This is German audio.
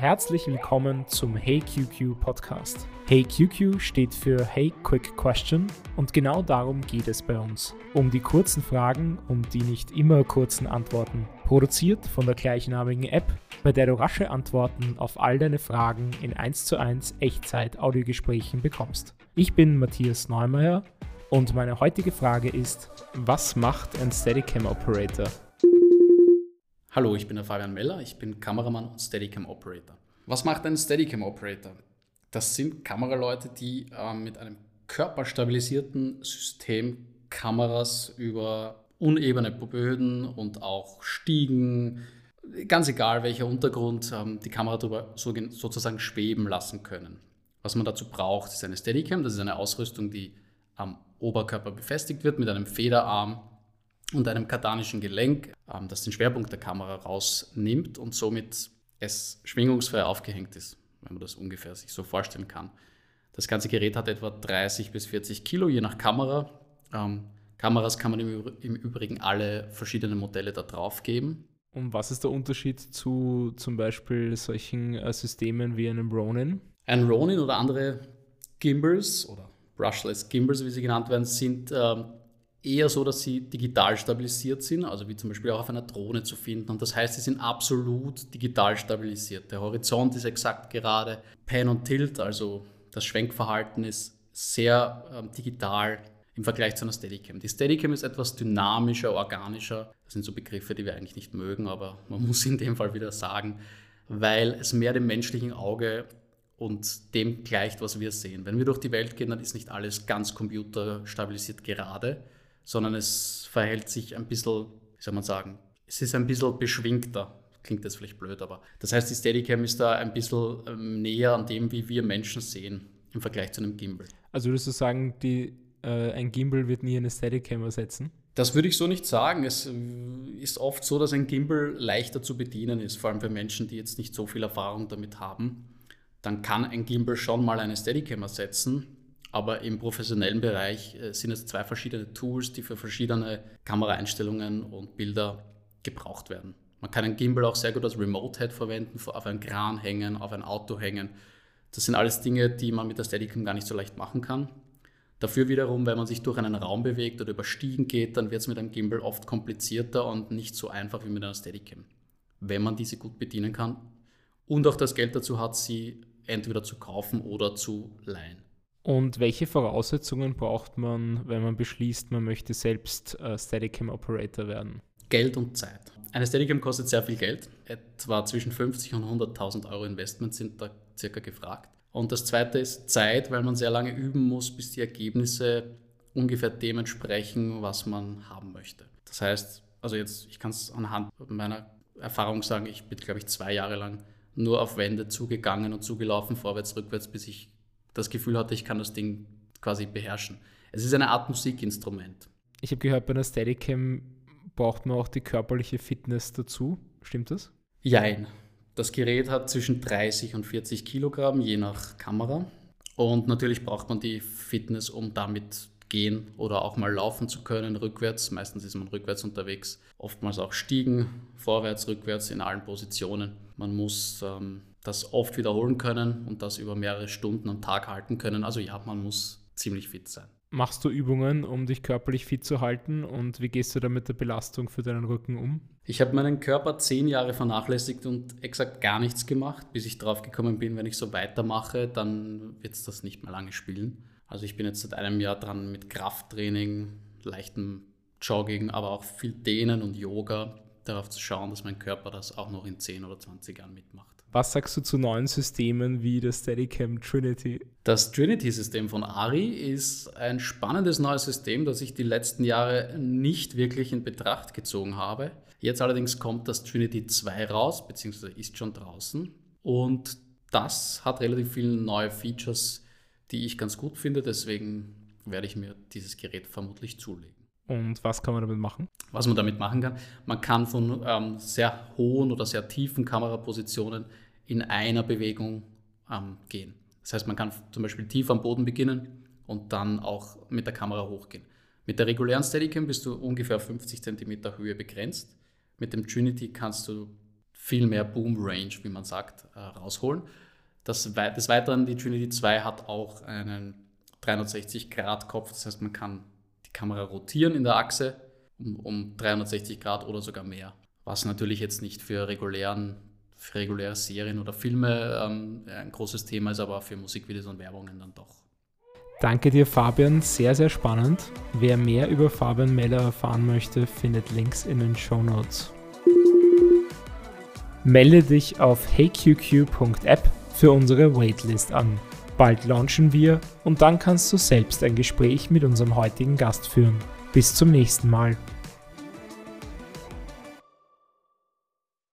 Herzlich willkommen zum Hey QQ Podcast. Hey QQ steht für Hey Quick Question und genau darum geht es bei uns. Um die kurzen Fragen und die nicht immer kurzen Antworten. Produziert von der gleichnamigen App, bei der du rasche Antworten auf all deine Fragen in 1 zu 1 Echtzeit-Audiogesprächen bekommst. Ich bin Matthias Neumeier und meine heutige Frage ist, was macht ein Steadicam Operator? Hallo, ich bin der Fabian Meller, ich bin Kameramann und Steadicam Operator. Was macht ein Steadicam Operator? Das sind Kameraleute, die äh, mit einem körperstabilisierten System Kameras über unebene Böden und auch Stiegen, ganz egal welcher Untergrund, ähm, die Kamera darüber so, sozusagen schweben lassen können. Was man dazu braucht, ist eine Steadicam. Das ist eine Ausrüstung, die am Oberkörper befestigt wird mit einem Federarm und einem kardanischen Gelenk, ähm, das den Schwerpunkt der Kamera rausnimmt und somit es schwingungsfrei aufgehängt ist, wenn man das ungefähr sich so vorstellen kann. Das ganze Gerät hat etwa 30 bis 40 Kilo, je nach Kamera. Ähm, Kameras kann man im, im, Übrigen alle verschiedenen Modelle da drauf geben. Und was ist der Unterschied zu zum Beispiel solchen äh, Systemen wie einem Ronin? Ein Ronin oder andere Gimbals oder Brushless Gimbals, wie sie genannt werden, sind ähm, eher so, dass sie digital stabilisiert sind, also wie zum Beispiel auch auf einer Drohne zu finden. Und das heißt, sie sind absolut digital stabilisiert. Der Horizont ist exakt gerade. Pan und Tilt, also das Schwenkverhalten ist sehr ähm, digital im Vergleich zu einer Steadicam. Die Steadicam ist etwas dynamischer, organischer. Das sind so Begriffe, die wir eigentlich nicht mögen, aber man muss in dem Fall wieder sagen, weil es mehr dem menschlichen Auge und dem gleicht, was wir sehen. Wenn wir durch die Welt gehen, dann ist nicht alles ganz computerstabilisiert gerade, sondern es verhält sich ein bisschen, wie soll man sagen, es ist ein bisschen beschwingter. Klingt jetzt vielleicht blöd, aber das heißt, die Steadicam ist da ein bisschen ähm, näher an dem, wie wir Menschen sehen im Vergleich zu einem Gimbal. Also würdest du sagen, die, äh, ein Gimbal wird nie eine Steadicam ersetzen? Das würde ich so nicht sagen. Es äh, ist oft so, dass ein Gimbal leichter zu bedienen ist, vor allem für Menschen, die jetzt nicht so viel Erfahrung damit haben. Dann kann ein Gimbal schon mal eine Steadicam ersetzen, aber im professionellen Bereich äh, sind es zwei verschiedene Tools, die für verschiedene Kameraeinstellungen und Bilder gebraucht werden. Man kann ein Gimbal auch sehr gut als Remote-Head verwenden, auf einen Kran hängen, auf ein Auto hängen. Das sind alles Dinge, die man mit der Steadicam gar nicht so leicht machen kann. Dafür wiederum, wenn man sich durch einen Raum bewegt oder über Stiegen geht, dann wird es mit einem Gimbal oft komplizierter und nicht so einfach wie mit einer Steadicam. Wenn man diese gut bedienen kann und auch das Geld dazu hat, sie entweder zu kaufen oder zu leihen. Und welche Voraussetzungen braucht man, wenn man beschließt, man möchte selbst äh, Steadicam Operator werden? Geld und Zeit. Eine Steadicam kostet sehr viel Geld. Etwa zwischen 50 und 100.000 Euro Investment sind da circa gefragt. Und das zweite ist Zeit, weil man sehr lange üben muss, bis die Ergebnisse ungefähr dem entsprechen, was man haben möchte. Das heißt, also jetzt, ich kann es anhand meiner Erfahrung sagen, ich bin, glaube ich, zwei Jahre lang nur auf Wände zugegangen und zugelaufen, vorwärts, rückwärts, bis ich das Gefühl hatte, ich kann das Ding quasi beherrschen. Es ist eine Art Musikinstrument. Ich habe gehört, bei einer Steadicam braucht man auch die körperliche Fitness dazu. Stimmt das? Jein. Das Gerät hat zwischen 30 und 40 Kilogramm, je nach Kamera. Und natürlich braucht man die Fitness, um damit gehen oder auch mal laufen zu können, rückwärts. Meistens ist man rückwärts unterwegs. Oftmals auch Stiegen, vorwärts, rückwärts in allen Positionen. Man muss ähm, das oft wiederholen können und das über mehrere Stunden am Tag halten können. Also ja, man muss ziemlich fit sein. Machst du Übungen, um dich körperlich fit zu halten und wie gehst du da mit der Belastung für deinen Rücken um? Ich habe meinen Körper zehn Jahre vernachlässigt und exakt gar nichts gemacht, bis ich drauf gekommen bin, wenn ich so weitermache, dann wird es das nicht mehr lange spielen. Also ich bin jetzt seit einem Jahr dran mit Krafttraining, leichtem Jogging, aber auch viel Dehnen und Yoga, darauf zu schauen, dass mein Körper das auch noch in 10 oder 20 Jahren mitmacht. Was sagst du zu neuen Systemen wie das Steadicam Trinity? Das Trinity-System von Ari ist ein spannendes neues System, das ich die letzten Jahre nicht wirklich in Betracht gezogen habe. Jetzt allerdings kommt das Trinity 2 raus, beziehungsweise ist schon draußen. Und das hat relativ viele neue Features, die ich ganz gut finde. Deswegen werde ich mir dieses Gerät vermutlich zulegen. Und was kann man damit machen? Was man damit machen kann, man kann von ähm, sehr hohen oder sehr tiefen Kamerapositionen in einer Bewegung ähm, gehen. Das heißt, man kann zum Beispiel tief am Boden beginnen und dann auch mit der Kamera hochgehen. Mit der regulären Steadicam bist du ungefähr 50 cm Höhe begrenzt. Mit dem Trinity kannst du viel mehr Boom Range, wie man sagt, äh, rausholen. Das, des Weiteren, die Trinity 2 hat auch einen 360-Grad-Kopf, das heißt, man kann die Kamera rotieren in der Achse um, um 360 Grad oder sogar mehr. Was natürlich jetzt nicht für, regulären, für reguläre Serien oder Filme ähm, ein großes Thema ist, aber für Musikvideos und Werbungen dann doch. Danke dir, Fabian. Sehr, sehr spannend. Wer mehr über Fabian Meller erfahren möchte, findet Links in den Show Notes. Melde dich auf heyqq.app für unsere Waitlist an. Bald launchen wir und dann kannst du selbst ein Gespräch mit unserem heutigen Gast führen. Bis zum nächsten Mal.